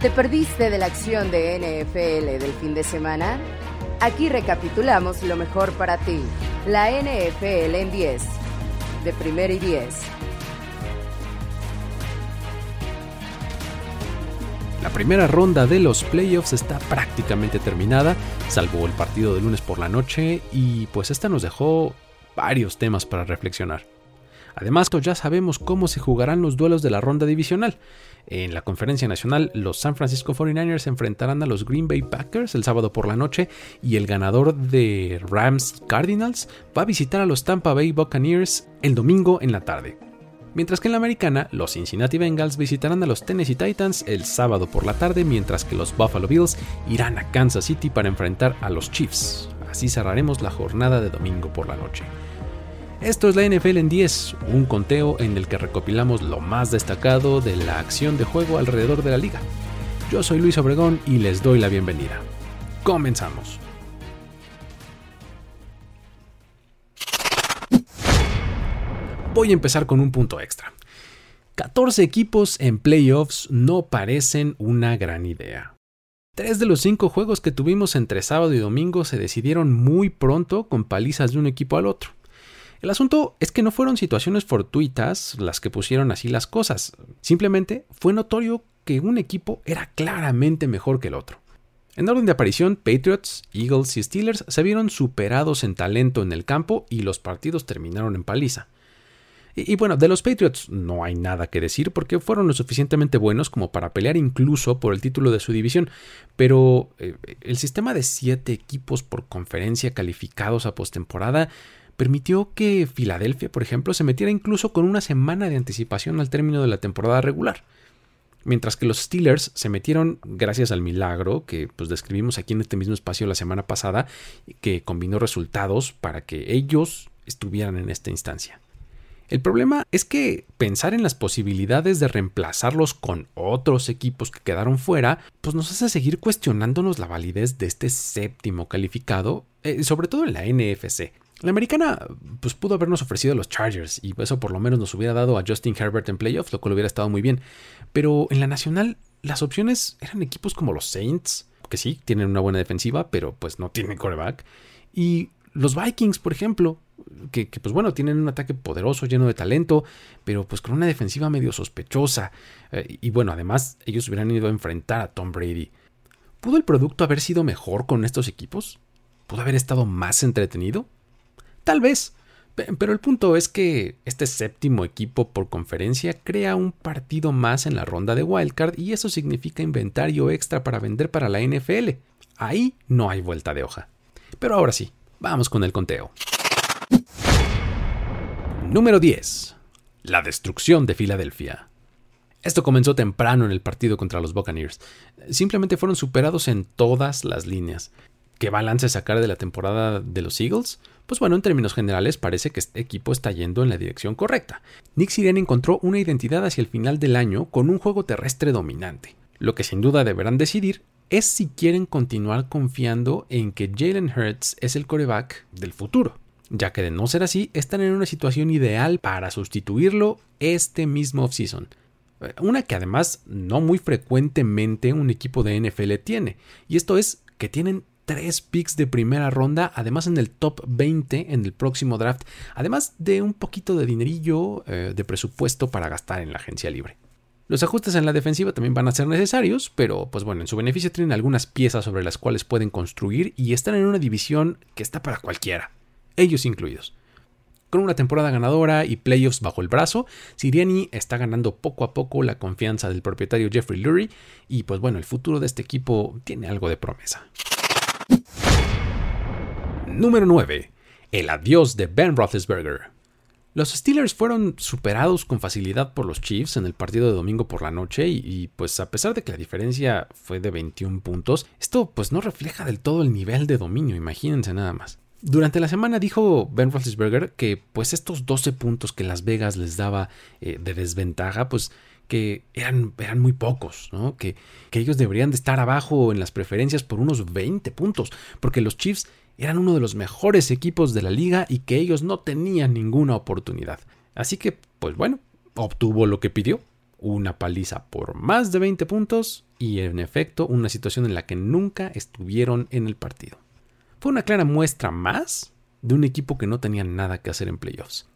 ¿Te perdiste de la acción de NFL del fin de semana? Aquí recapitulamos lo mejor para ti. La NFL en 10. De primero y 10. La primera ronda de los playoffs está prácticamente terminada, salvo el partido de lunes por la noche, y pues esta nos dejó varios temas para reflexionar. Además, ya sabemos cómo se jugarán los duelos de la ronda divisional. En la conferencia nacional, los San Francisco 49ers enfrentarán a los Green Bay Packers el sábado por la noche y el ganador de Rams Cardinals va a visitar a los Tampa Bay Buccaneers el domingo en la tarde. Mientras que en la americana, los Cincinnati Bengals visitarán a los Tennessee Titans el sábado por la tarde, mientras que los Buffalo Bills irán a Kansas City para enfrentar a los Chiefs. Así cerraremos la jornada de domingo por la noche. Esto es la NFL en 10, un conteo en el que recopilamos lo más destacado de la acción de juego alrededor de la liga. Yo soy Luis Obregón y les doy la bienvenida. Comenzamos. Voy a empezar con un punto extra. 14 equipos en playoffs no parecen una gran idea. Tres de los cinco juegos que tuvimos entre sábado y domingo se decidieron muy pronto con palizas de un equipo al otro. El asunto es que no fueron situaciones fortuitas las que pusieron así las cosas. Simplemente fue notorio que un equipo era claramente mejor que el otro. En orden de aparición, Patriots, Eagles y Steelers se vieron superados en talento en el campo y los partidos terminaron en paliza. Y, bueno, de los Patriots no hay nada que decir porque fueron lo suficientemente buenos como para pelear incluso por el título de su división. Pero eh, el sistema de siete equipos por conferencia calificados a postemporada permitió que Filadelfia, por ejemplo, se metiera incluso con una semana de anticipación al término de la temporada regular. Mientras que los Steelers se metieron gracias al milagro que pues, describimos aquí en este mismo espacio la semana pasada, que combinó resultados para que ellos estuvieran en esta instancia. El problema es que pensar en las posibilidades de reemplazarlos con otros equipos que quedaron fuera, pues nos hace seguir cuestionándonos la validez de este séptimo calificado, eh, sobre todo en la NFC. La americana pues pudo habernos ofrecido a los Chargers y eso por lo menos nos hubiera dado a Justin Herbert en playoffs, lo cual hubiera estado muy bien. Pero en la nacional las opciones eran equipos como los Saints, que sí, tienen una buena defensiva, pero pues no tienen coreback. Y los Vikings, por ejemplo, que, pues bueno, tienen un ataque poderoso, lleno de talento, pero pues con una defensiva medio sospechosa. Eh, y bueno, además ellos hubieran ido a enfrentar a Tom Brady. ¿Pudo el producto haber sido mejor con estos equipos? ¿Pudo haber estado más entretenido? Tal vez. Pero el punto es que este séptimo equipo por conferencia crea un partido más en la ronda de Wildcard y eso significa inventario extra para vender para la NFL. Ahí no hay vuelta de hoja. Pero ahora sí, vamos con el conteo. Número 10. La destrucción de Filadelfia. Esto comenzó temprano en el partido contra los Buccaneers. Simplemente fueron superados en todas las líneas. ¿Qué balance sacar de la temporada de los Eagles? Pues bueno, en términos generales parece que este equipo está yendo en la dirección correcta. Nick Sirianni encontró una identidad hacia el final del año con un juego terrestre dominante. Lo que sin duda deberán decidir es si quieren continuar confiando en que Jalen Hurts es el coreback del futuro, ya que de no ser así están en una situación ideal para sustituirlo este mismo offseason. Una que además no muy frecuentemente un equipo de NFL tiene, y esto es que tienen tres picks de primera ronda, además en el top 20 en el próximo draft, además de un poquito de dinerillo eh, de presupuesto para gastar en la agencia libre. Los ajustes en la defensiva también van a ser necesarios, pero pues bueno, en su beneficio tienen algunas piezas sobre las cuales pueden construir y están en una división que está para cualquiera, ellos incluidos. Con una temporada ganadora y playoffs bajo el brazo, Siriani está ganando poco a poco la confianza del propietario Jeffrey Lurie y pues bueno, el futuro de este equipo tiene algo de promesa. Número 9. El adiós de Ben Roethlisberger. Los Steelers fueron superados con facilidad por los Chiefs en el partido de domingo por la noche y, pues a pesar de que la diferencia fue de 21 puntos, esto pues no refleja del todo el nivel de dominio, imagínense nada más. Durante la semana dijo Ben Roethlisberger que pues estos 12 puntos que Las Vegas les daba eh, de desventaja pues que eran, eran muy pocos, ¿no? que, que ellos deberían de estar abajo en las preferencias por unos 20 puntos, porque los Chiefs eran uno de los mejores equipos de la liga y que ellos no tenían ninguna oportunidad. Así que, pues bueno, obtuvo lo que pidió, una paliza por más de 20 puntos y en efecto una situación en la que nunca estuvieron en el partido. Fue una clara muestra más de un equipo que no tenía nada que hacer en playoffs.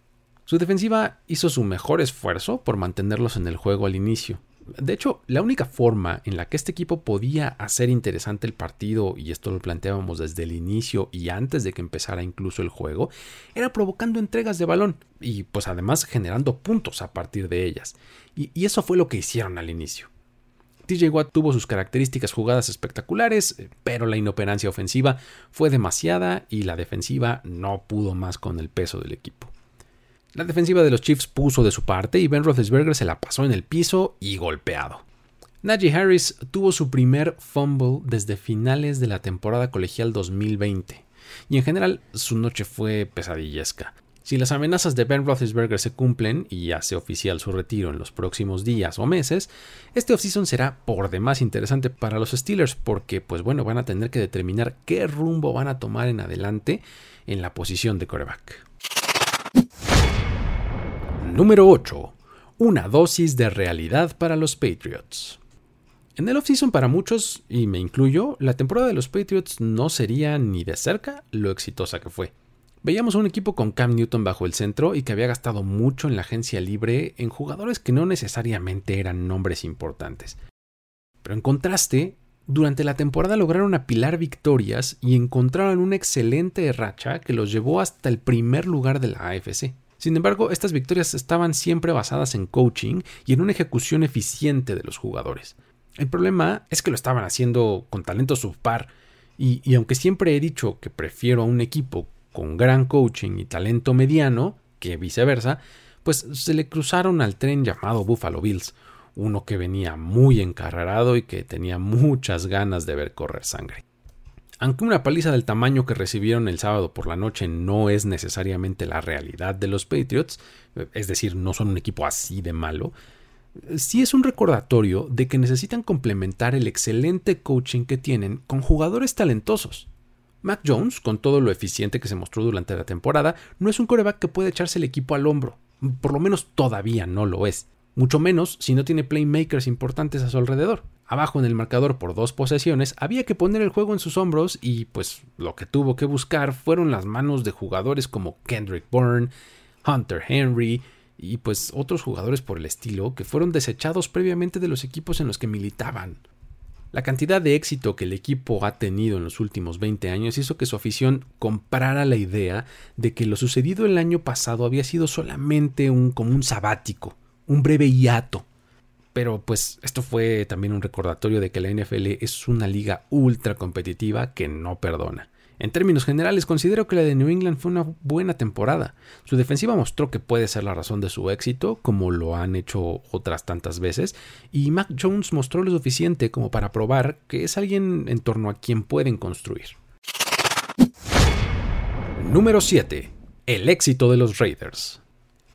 Su defensiva hizo su mejor esfuerzo por mantenerlos en el juego al inicio. De hecho, la única forma en la que este equipo podía hacer interesante el partido, y esto lo planteábamos desde el inicio y antes de que empezara incluso el juego, era provocando entregas de balón y pues además generando puntos a partir de ellas. Y, y eso fue lo que hicieron al inicio. TJ Watt tuvo sus características jugadas espectaculares, pero la inoperancia ofensiva fue demasiada y la defensiva no pudo más con el peso del equipo. La defensiva de los Chiefs puso de su parte y Ben Roethlisberger se la pasó en el piso y golpeado. Najee Harris tuvo su primer fumble desde finales de la temporada colegial 2020 y en general su noche fue pesadillesca. Si las amenazas de Ben Roethlisberger se cumplen y hace oficial su retiro en los próximos días o meses, este offseason será por demás interesante para los Steelers porque pues bueno, van a tener que determinar qué rumbo van a tomar en adelante en la posición de coreback. Número 8. Una dosis de realidad para los Patriots. En el offseason para muchos, y me incluyo, la temporada de los Patriots no sería ni de cerca lo exitosa que fue. Veíamos un equipo con Cam Newton bajo el centro y que había gastado mucho en la agencia libre en jugadores que no necesariamente eran nombres importantes. Pero en contraste, durante la temporada lograron apilar victorias y encontraron una excelente racha que los llevó hasta el primer lugar de la AFC. Sin embargo, estas victorias estaban siempre basadas en coaching y en una ejecución eficiente de los jugadores. El problema es que lo estaban haciendo con talento subpar, y, y aunque siempre he dicho que prefiero a un equipo con gran coaching y talento mediano que viceversa, pues se le cruzaron al tren llamado Buffalo Bills, uno que venía muy encarrerado y que tenía muchas ganas de ver correr sangre. Aunque una paliza del tamaño que recibieron el sábado por la noche no es necesariamente la realidad de los Patriots, es decir, no son un equipo así de malo, sí es un recordatorio de que necesitan complementar el excelente coaching que tienen con jugadores talentosos. Mac Jones, con todo lo eficiente que se mostró durante la temporada, no es un coreback que puede echarse el equipo al hombro. Por lo menos todavía no lo es. Mucho menos si no tiene playmakers importantes a su alrededor abajo en el marcador por dos posesiones, había que poner el juego en sus hombros y pues lo que tuvo que buscar fueron las manos de jugadores como Kendrick Bourne, Hunter Henry y pues otros jugadores por el estilo que fueron desechados previamente de los equipos en los que militaban. La cantidad de éxito que el equipo ha tenido en los últimos 20 años hizo que su afición comprara la idea de que lo sucedido el año pasado había sido solamente un como un sabático, un breve hiato pero pues esto fue también un recordatorio de que la NFL es una liga ultra competitiva que no perdona. En términos generales, considero que la de New England fue una buena temporada. Su defensiva mostró que puede ser la razón de su éxito, como lo han hecho otras tantas veces, y Mac Jones mostró lo suficiente como para probar que es alguien en torno a quien pueden construir. Número 7. El éxito de los Raiders.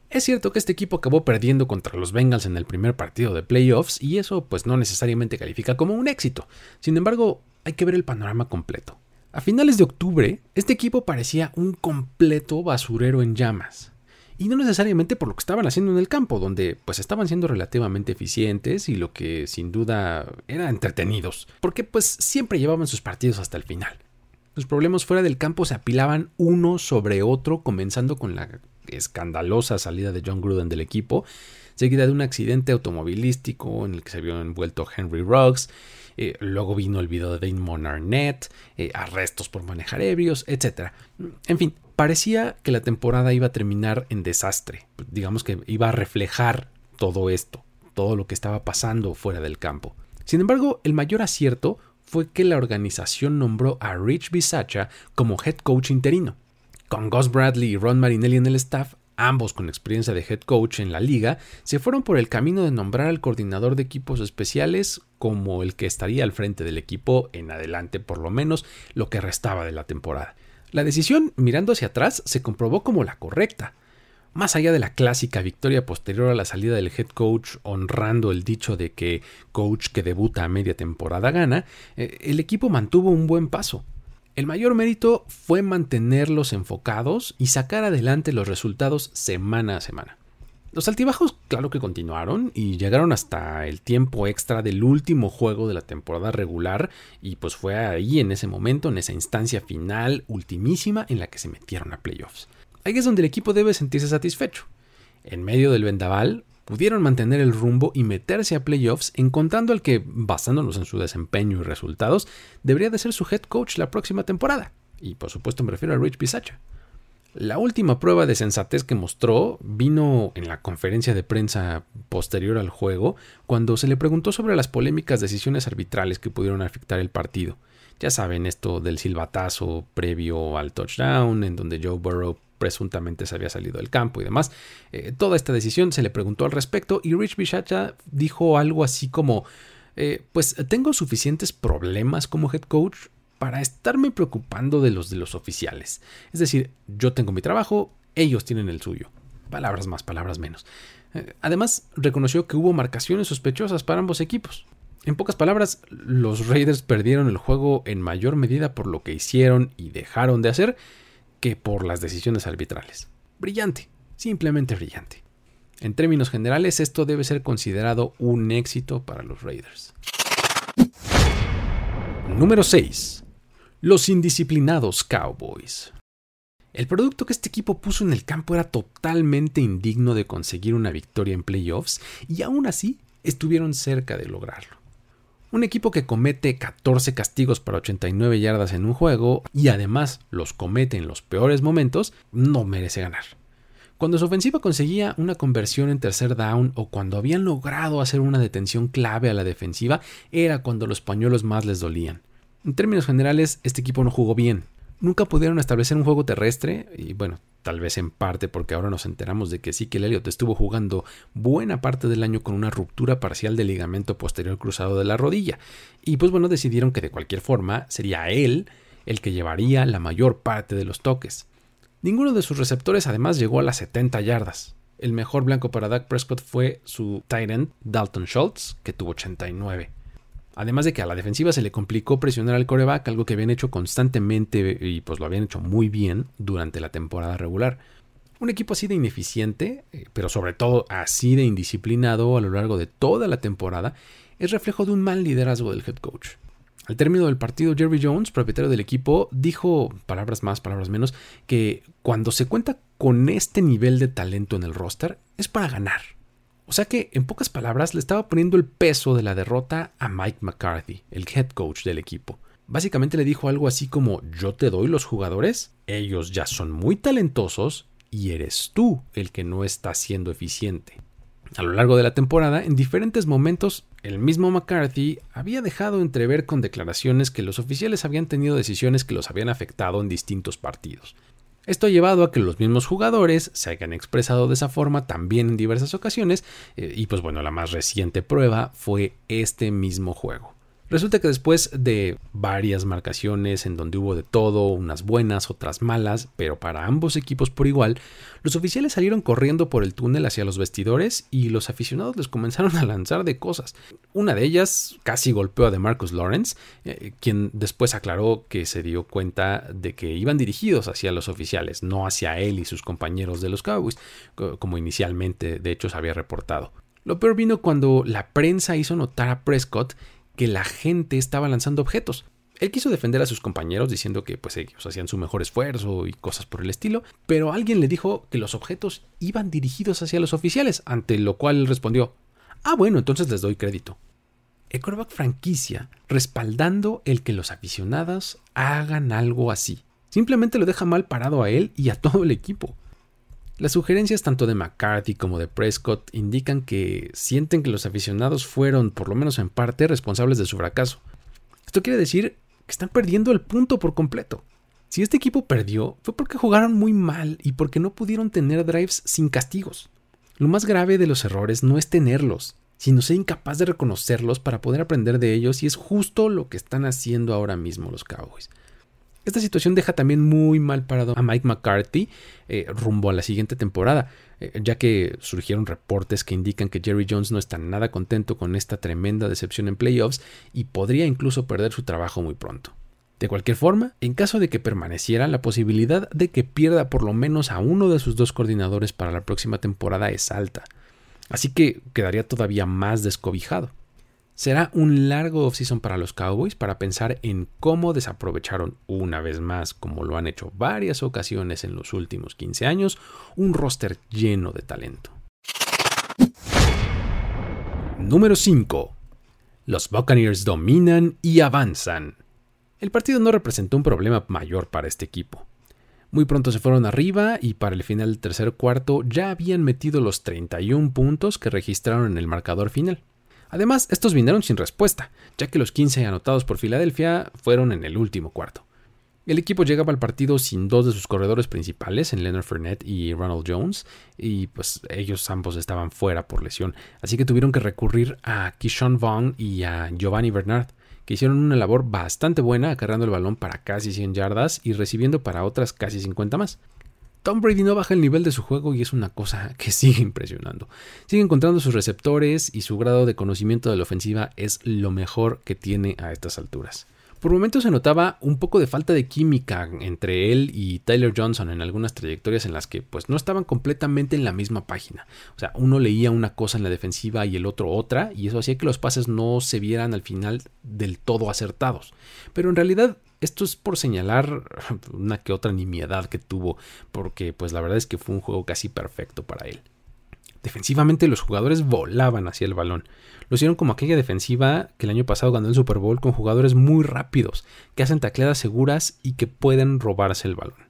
Es cierto que este equipo acabó perdiendo contra los Bengals en el primer partido de playoffs y eso pues no necesariamente califica como un éxito. Sin embargo, hay que ver el panorama completo. A finales de octubre, este equipo parecía un completo basurero en llamas. Y no necesariamente por lo que estaban haciendo en el campo, donde pues estaban siendo relativamente eficientes y lo que sin duda era entretenidos, porque pues siempre llevaban sus partidos hasta el final. Los problemas fuera del campo se apilaban uno sobre otro, comenzando con la escandalosa salida de John Gruden del equipo, seguida de un accidente automovilístico en el que se vio envuelto Henry Ruggs. Eh, luego vino el video de Damon Arnett, eh, arrestos por manejar ebrios, etc. En fin, parecía que la temporada iba a terminar en desastre. Digamos que iba a reflejar todo esto, todo lo que estaba pasando fuera del campo. Sin embargo, el mayor acierto fue que la organización nombró a Rich Bisaccia como head coach interino. Con Gus Bradley y Ron Marinelli en el staff, ambos con experiencia de head coach en la liga, se fueron por el camino de nombrar al coordinador de equipos especiales como el que estaría al frente del equipo en adelante, por lo menos lo que restaba de la temporada. La decisión, mirando hacia atrás, se comprobó como la correcta. Más allá de la clásica victoria posterior a la salida del head coach, honrando el dicho de que coach que debuta a media temporada gana, eh, el equipo mantuvo un buen paso. El mayor mérito fue mantenerlos enfocados y sacar adelante los resultados semana a semana. Los altibajos, claro que continuaron y llegaron hasta el tiempo extra del último juego de la temporada regular y pues fue ahí en ese momento, en esa instancia final, ultimísima, en la que se metieron a playoffs. Ahí es donde el equipo debe sentirse satisfecho. En medio del vendaval, pudieron mantener el rumbo y meterse a playoffs, encontrando al que, basándonos en su desempeño y resultados, debería de ser su head coach la próxima temporada. Y por supuesto me refiero a Rich Bisaccia. La última prueba de sensatez que mostró vino en la conferencia de prensa posterior al juego, cuando se le preguntó sobre las polémicas decisiones arbitrales que pudieron afectar el partido. Ya saben esto del silbatazo previo al touchdown, en donde Joe Burrow presuntamente se había salido del campo y demás. Eh, toda esta decisión se le preguntó al respecto y Rich Bisaccia dijo algo así como, eh, pues tengo suficientes problemas como head coach para estarme preocupando de los de los oficiales. Es decir, yo tengo mi trabajo, ellos tienen el suyo. Palabras más, palabras menos. Eh, además, reconoció que hubo marcaciones sospechosas para ambos equipos. En pocas palabras, los Raiders perdieron el juego en mayor medida por lo que hicieron y dejaron de hacer que por las decisiones arbitrales. Brillante, simplemente brillante. En términos generales, esto debe ser considerado un éxito para los Raiders. Número 6. Los indisciplinados Cowboys. El producto que este equipo puso en el campo era totalmente indigno de conseguir una victoria en playoffs y aún así estuvieron cerca de lograrlo. Un equipo que comete 14 castigos para 89 yardas en un juego y además los comete en los peores momentos, no merece ganar. Cuando su ofensiva conseguía una conversión en tercer down o cuando habían logrado hacer una detención clave a la defensiva, era cuando los pañuelos más les dolían. En términos generales, este equipo no jugó bien. Nunca pudieron establecer un juego terrestre y bueno, tal vez en parte porque ahora nos enteramos de que sí que el Elliot estuvo jugando buena parte del año con una ruptura parcial del ligamento posterior cruzado de la rodilla. Y pues bueno, decidieron que de cualquier forma sería él el que llevaría la mayor parte de los toques. Ninguno de sus receptores además llegó a las 70 yardas. El mejor blanco para Dak Prescott fue su tight end Dalton Schultz, que tuvo 89. Además de que a la defensiva se le complicó presionar al coreback, algo que habían hecho constantemente y pues lo habían hecho muy bien durante la temporada regular. Un equipo así de ineficiente, eh, pero sobre todo así de indisciplinado a lo largo de toda la temporada, es reflejo de un mal liderazgo del head coach. Al término del partido, Jerry Jones, propietario del equipo, dijo, palabras más, palabras menos, que cuando se cuenta con este nivel de talento en el roster es para ganar. O sea que, en pocas palabras, le estaba poniendo el peso de la derrota a Mike McCarthy, el head coach del equipo. Básicamente le dijo algo así como yo te doy los jugadores, ellos ya son muy talentosos y eres tú el que no está siendo eficiente. A lo largo de la temporada, en diferentes momentos, el mismo McCarthy había dejado entrever con declaraciones que los oficiales habían tenido decisiones que los habían afectado en distintos partidos. Esto ha llevado a que los mismos jugadores se hayan expresado de esa forma también en diversas ocasiones eh, y pues bueno, la más reciente prueba fue este mismo juego. Resulta que después de varias marcaciones en donde hubo de todo, unas buenas, otras malas, pero para ambos equipos por igual, los oficiales salieron corriendo por el túnel hacia los vestidores y los aficionados les comenzaron a lanzar de cosas. Una de ellas casi golpeó a de Marcus Lawrence, eh, quien después aclaró que se dio cuenta de que iban dirigidos hacia los oficiales, no hacia él y sus compañeros de los Cowboys, como inicialmente de hecho se había reportado. Lo peor vino cuando la prensa hizo notar a Prescott que la gente estaba lanzando objetos. Él quiso defender a sus compañeros diciendo que pues ellos hacían su mejor esfuerzo y cosas por el estilo, pero alguien le dijo que los objetos iban dirigidos hacia los oficiales, ante lo cual él respondió, ah bueno, entonces les doy crédito. El franquicia respaldando el que los aficionados hagan algo así. Simplemente lo deja mal parado a él y a todo el equipo. Las sugerencias tanto de McCarthy como de Prescott indican que sienten que los aficionados fueron, por lo menos en parte, responsables de su fracaso. Esto quiere decir que están perdiendo el punto por completo. Si este equipo perdió, fue porque jugaron muy mal y porque no pudieron tener drives sin castigos. Lo más grave de los errores no es tenerlos, sino ser incapaz de reconocerlos para poder aprender de ellos y es justo lo que están haciendo ahora mismo los Cowboys. Esta situación deja también muy mal parado a Mike McCarthy eh, rumbo a la siguiente temporada, eh, ya que surgieron reportes que indican que Jerry Jones no está nada contento con esta tremenda decepción en playoffs y podría incluso perder su trabajo muy pronto. De cualquier forma, en caso de que permaneciera, la posibilidad de que pierda por lo menos a uno de sus dos coordinadores para la próxima temporada es alta, así que quedaría todavía más descobijado. Será un largo offseason para los Cowboys para pensar en cómo desaprovecharon una vez más, como lo han hecho varias ocasiones en los últimos 15 años, un roster lleno de talento. Número 5. Los Buccaneers dominan y avanzan. El partido no representó un problema mayor para este equipo. Muy pronto se fueron arriba y para el final del tercer cuarto ya habían metido los 31 puntos que registraron en el marcador final. Además, estos vinieron sin respuesta, ya que los 15 anotados por Filadelfia fueron en el último cuarto. El equipo llegaba al partido sin dos de sus corredores principales, en Leonard Fournette y Ronald Jones, y pues ellos ambos estaban fuera por lesión, así que tuvieron que recurrir a Kishon Vaughn y a Giovanni Bernard, que hicieron una labor bastante buena acarreando el balón para casi 100 yardas y recibiendo para otras casi 50 más. Tom Brady no baja el nivel de su juego y es una cosa que sigue impresionando. Sigue encontrando sus receptores y su grado de conocimiento de la ofensiva es lo mejor que tiene a estas alturas. Por momentos se notaba un poco de falta de química entre él y Tyler Johnson en algunas trayectorias en las que pues no estaban completamente en la misma página. O sea, uno leía una cosa en la defensiva y el otro otra, y eso hacía que los pases no se vieran al final del todo acertados. Pero en realidad esto es por señalar una que otra nimiedad que tuvo, porque pues la verdad es que fue un juego casi perfecto para él. Defensivamente los jugadores volaban hacia el balón. Lo hicieron como aquella defensiva que el año pasado ganó el Super Bowl con jugadores muy rápidos, que hacen tacleadas seguras y que pueden robarse el balón.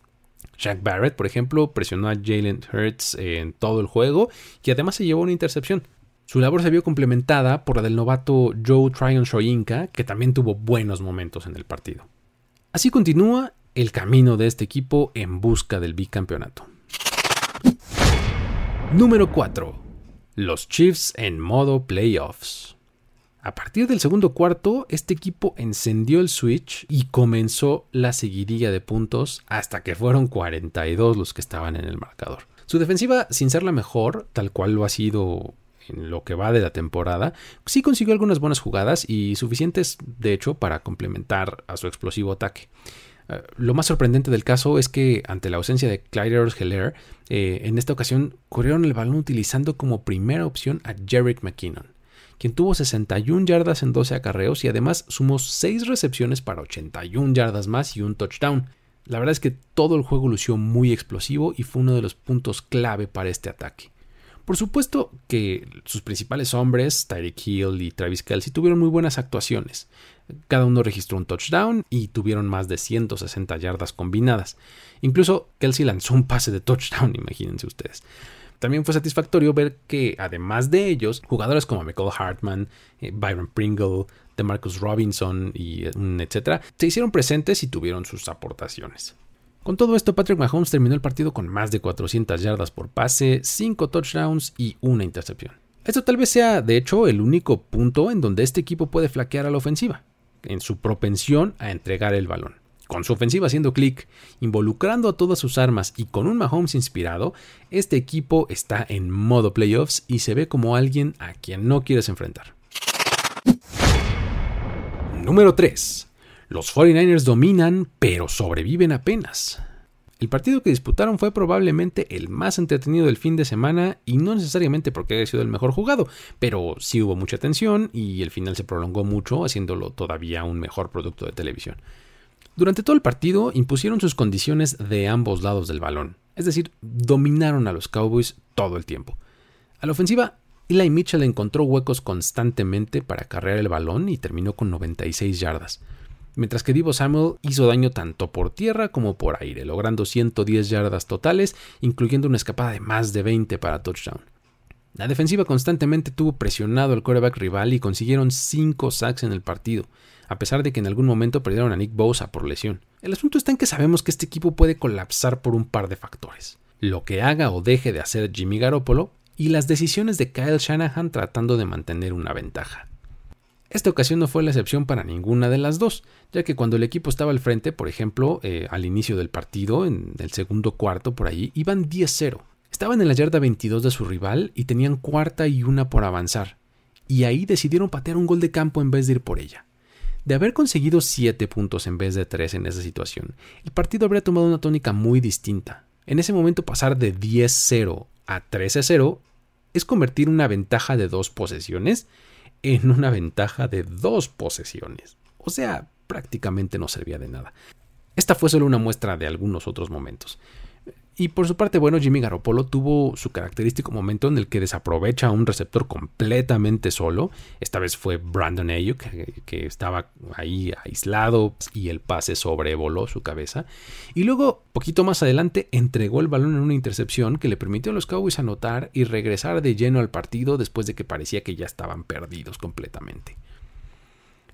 Jack Barrett, por ejemplo, presionó a Jalen Hurts en todo el juego y además se llevó una intercepción. Su labor se vio complementada por la del novato Joe Tryon Shoyinka, que también tuvo buenos momentos en el partido. Así continúa el camino de este equipo en busca del bicampeonato. Número 4 los Chiefs en modo playoffs. A partir del segundo cuarto, este equipo encendió el switch y comenzó la seguidilla de puntos hasta que fueron 42 los que estaban en el marcador. Su defensiva, sin ser la mejor, tal cual lo ha sido en lo que va de la temporada, sí consiguió algunas buenas jugadas y suficientes, de hecho, para complementar a su explosivo ataque. Eh, lo más sorprendente del caso es que ante la ausencia de Clyde Heller, eh, en esta ocasión corrieron el balón utilizando como primera opción a Jarek McKinnon, quien tuvo 61 yardas en 12 acarreos y además sumó 6 recepciones para 81 yardas más y un touchdown. La verdad es que todo el juego lució muy explosivo y fue uno de los puntos clave para este ataque. Por supuesto que sus principales hombres, Tyreek Hill y Travis Kelsey, tuvieron muy buenas actuaciones. Cada uno registró un touchdown y tuvieron más de 160 yardas combinadas. Incluso Kelsey lanzó un pase de touchdown, imagínense ustedes. También fue satisfactorio ver que, además de ellos, jugadores como Michael Hartman, eh, Byron Pringle, DeMarcus Robinson y eh, etcétera, se hicieron presentes y tuvieron sus aportaciones. Con todo esto, Patrick Mahomes terminó el partido con más de 400 yardas por pase, 5 touchdowns y una intercepción. Esto tal vez sea, de hecho, el único punto en donde este equipo puede flaquear a la ofensiva, en su propensión a entregar el balón. Con su ofensiva haciendo clic, involucrando a todas sus armas y con un Mahomes inspirado, este equipo está en modo playoffs y se ve como alguien a quien no quieres enfrentar. Número 3. Los 49ers dominan, pero sobreviven apenas. El partido que disputaron fue probablemente el más entretenido del fin de semana y no necesariamente porque haya sido el mejor jugado, pero sí hubo mucha tensión y el final se prolongó mucho, haciéndolo todavía un mejor producto de televisión. Durante todo el partido impusieron sus condiciones de ambos lados del balón, es decir, dominaron a los Cowboys todo el tiempo. A la ofensiva, Eli Mitchell encontró huecos constantemente para cargar el balón y terminó con 96 yardas mientras que Divo Samuel hizo daño tanto por tierra como por aire, logrando 110 yardas totales, incluyendo una escapada de más de 20 para touchdown. La defensiva constantemente tuvo presionado al quarterback rival y consiguieron 5 sacks en el partido, a pesar de que en algún momento perdieron a Nick Bosa por lesión. El asunto está en que sabemos que este equipo puede colapsar por un par de factores. Lo que haga o deje de hacer Jimmy Garoppolo y las decisiones de Kyle Shanahan tratando de mantener una ventaja. Esta ocasión no fue la excepción para ninguna de las dos, ya que cuando el equipo estaba al frente, por ejemplo, eh, al inicio del partido, en el segundo cuarto por ahí, iban 10-0. Estaban en la yarda 22 de su rival y tenían cuarta y una por avanzar, y ahí decidieron patear un gol de campo en vez de ir por ella. De haber conseguido 7 puntos en vez de 3 en esa situación, el partido habría tomado una tónica muy distinta. En ese momento pasar de 10-0 a 13-0 es convertir una ventaja de dos posesiones en una ventaja de dos posesiones. O sea, prácticamente no servía de nada. Esta fue solo una muestra de algunos otros momentos. Y por su parte, bueno, Jimmy Garoppolo tuvo su característico momento en el que desaprovecha a un receptor completamente solo. Esta vez fue Brandon Ayuk, que, estaba ahí aislado y el pase sobrevoló su cabeza. Y luego, poquito más adelante, entregó el balón en una intercepción que le permitió a los Cowboys anotar y regresar de lleno al partido después de que parecía que ya estaban perdidos completamente.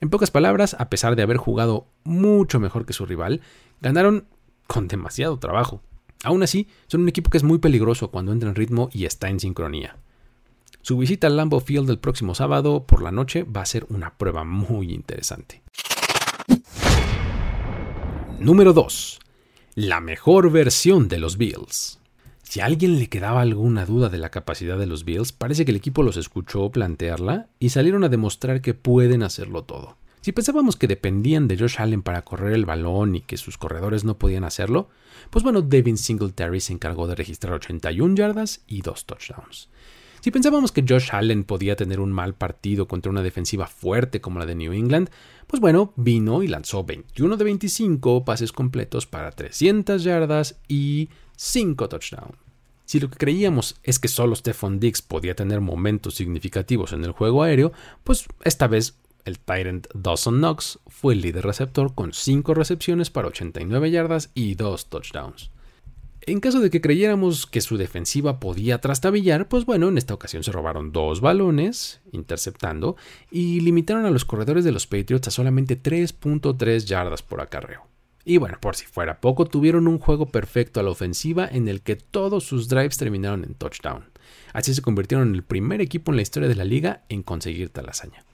En pocas palabras, a pesar de haber jugado mucho mejor que su rival, ganaron con demasiado trabajo. Aún así, son un equipo que es muy peligroso cuando entra en ritmo y está en sincronía. Su visita al Lambeau Field el próximo sábado por la noche va a ser una prueba muy interesante. Número 2. La mejor versión de los Bills. Si a alguien le quedaba alguna duda de la capacidad de los Bills, parece que el equipo los escuchó plantearla y salieron a demostrar que pueden hacerlo todo. Si pensábamos que dependían de Josh Allen para correr el balón y que sus corredores no podían hacerlo, pues bueno, Devin Singletary se encargó de registrar 81 yardas y 2 touchdowns. Si pensábamos que Josh Allen podía tener un mal partido contra una defensiva fuerte como la de New England, pues bueno, vino y lanzó 21 de 25 pases completos para 300 yardas y 5 touchdowns. Si lo que creíamos es que solo Stephon Diggs podía tener momentos significativos en el juego aéreo, pues esta vez el Tyrant Dawson Knox fue el líder receptor con 5 recepciones para 89 yardas y 2 touchdowns. En caso de que creyéramos que su defensiva podía trastabillar, pues bueno, en esta ocasión se robaron dos balones, interceptando, y limitaron a los corredores de los Patriots a solamente 3.3 yardas por acarreo. Y bueno, por si fuera poco, tuvieron un juego perfecto a la ofensiva en el que todos sus drives terminaron en touchdown. Así se convirtieron en el primer equipo en la historia de la liga en conseguir tal hazaña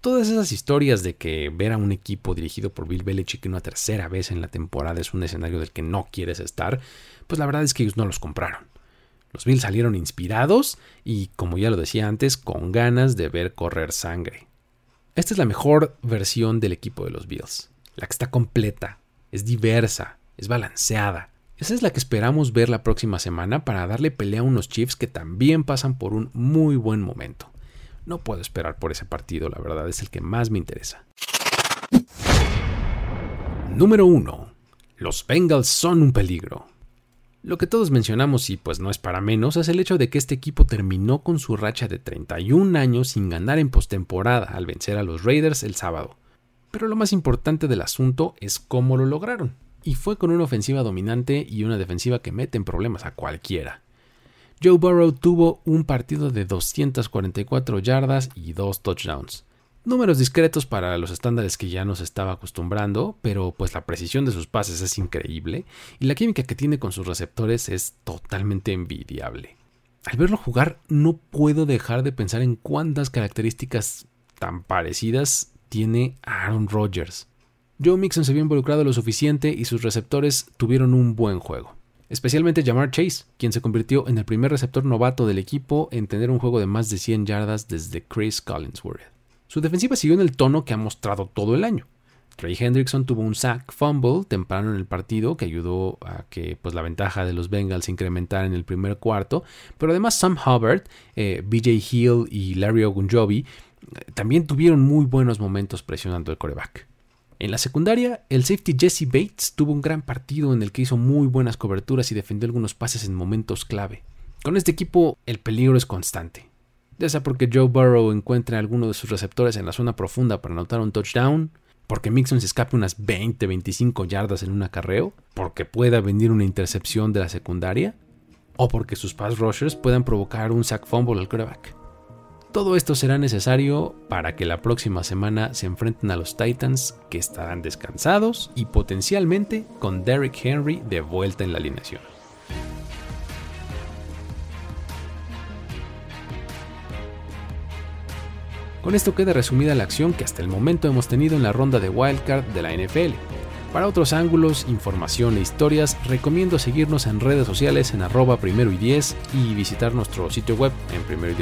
todas esas historias de que ver a un equipo dirigido por Bill Belichick una tercera vez en la temporada es un escenario del que no quieres estar, pues la verdad es que ellos no los compraron. Los Bills salieron inspirados y, como ya lo decía antes, con ganas de ver correr sangre. Esta es la mejor versión del equipo de los Bills, la que está completa, es diversa, es balanceada. Esa es la que esperamos ver la próxima semana para darle pelea a unos Chiefs que también pasan por un muy buen momento. No puedo esperar por ese partido, la verdad es el que más me interesa. Número 1. Los Bengals son un peligro. Lo que todos mencionamos y pues no es para menos es el hecho de que este equipo terminó con su racha de 31 años sin ganar en postemporada al vencer a los Raiders el sábado. Pero lo más importante del asunto es cómo lo lograron. Y fue con una ofensiva dominante y una defensiva que mete en problemas a cualquiera. Joe Burrow tuvo un partido de 244 yardas y dos touchdowns. Números discretos para los estándares que ya nos estaba acostumbrando, pero pues la precisión de sus pases es increíble y la química que tiene con sus receptores es totalmente envidiable. Al verlo jugar no puedo dejar de pensar en cuántas características tan parecidas tiene Aaron Rodgers. Joe Mixon se vio involucrado lo suficiente y sus receptores tuvieron un buen juego especialmente Jamar Chase, quien se convirtió en el primer receptor novato del equipo en tener un juego de más de 100 yardas desde Chris Collinsworth. Su defensiva siguió en el tono que ha mostrado todo el año. Trey Hendrickson tuvo un sack fumble temprano en el partido que ayudó a que pues, la ventaja de los Bengals incrementara en el primer cuarto, pero además Sam Hubbard, eh, BJ Hill y Larry Ogunjobi eh, también tuvieron muy buenos momentos presionando el coreback. En la secundaria, el safety Jesse Bates tuvo un gran partido en el que hizo muy buenas coberturas y defendió algunos pases en momentos clave. Con este equipo, el peligro es constante. Ya sea porque Joe Burrow encuentre a alguno de sus receptores en la zona profunda para anotar un touchdown, porque Mixon se escape unas 20-25 yardas en un acarreo, porque pueda venir una intercepción de la secundaria, o porque sus pass rushers puedan provocar un sack fumble al quarterback. Todo esto será necesario para que la próxima semana se enfrenten a los Titans que estarán descansados y potencialmente con Derrick Henry de vuelta en la alineación. Con esto queda resumida la acción que hasta el momento hemos tenido en la ronda de Wildcard de la NFL. Para otros ángulos, información e historias, recomiendo seguirnos en redes sociales en arroba primero y 10 y visitar nuestro sitio web en primero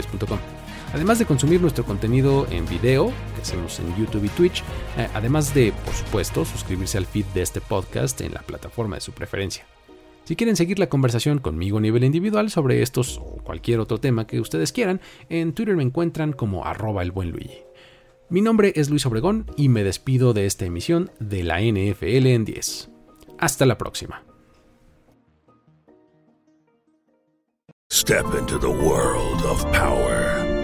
Además de consumir nuestro contenido en video, que hacemos en YouTube y Twitch, eh, además de, por supuesto, suscribirse al feed de este podcast en la plataforma de su preferencia. Si quieren seguir la conversación conmigo a nivel individual sobre estos o cualquier otro tema que ustedes quieran, en Twitter me encuentran como arroba el buen. Mi nombre es Luis Obregón y me despido de esta emisión de la NFL en 10. Hasta la próxima. Step into the world of power,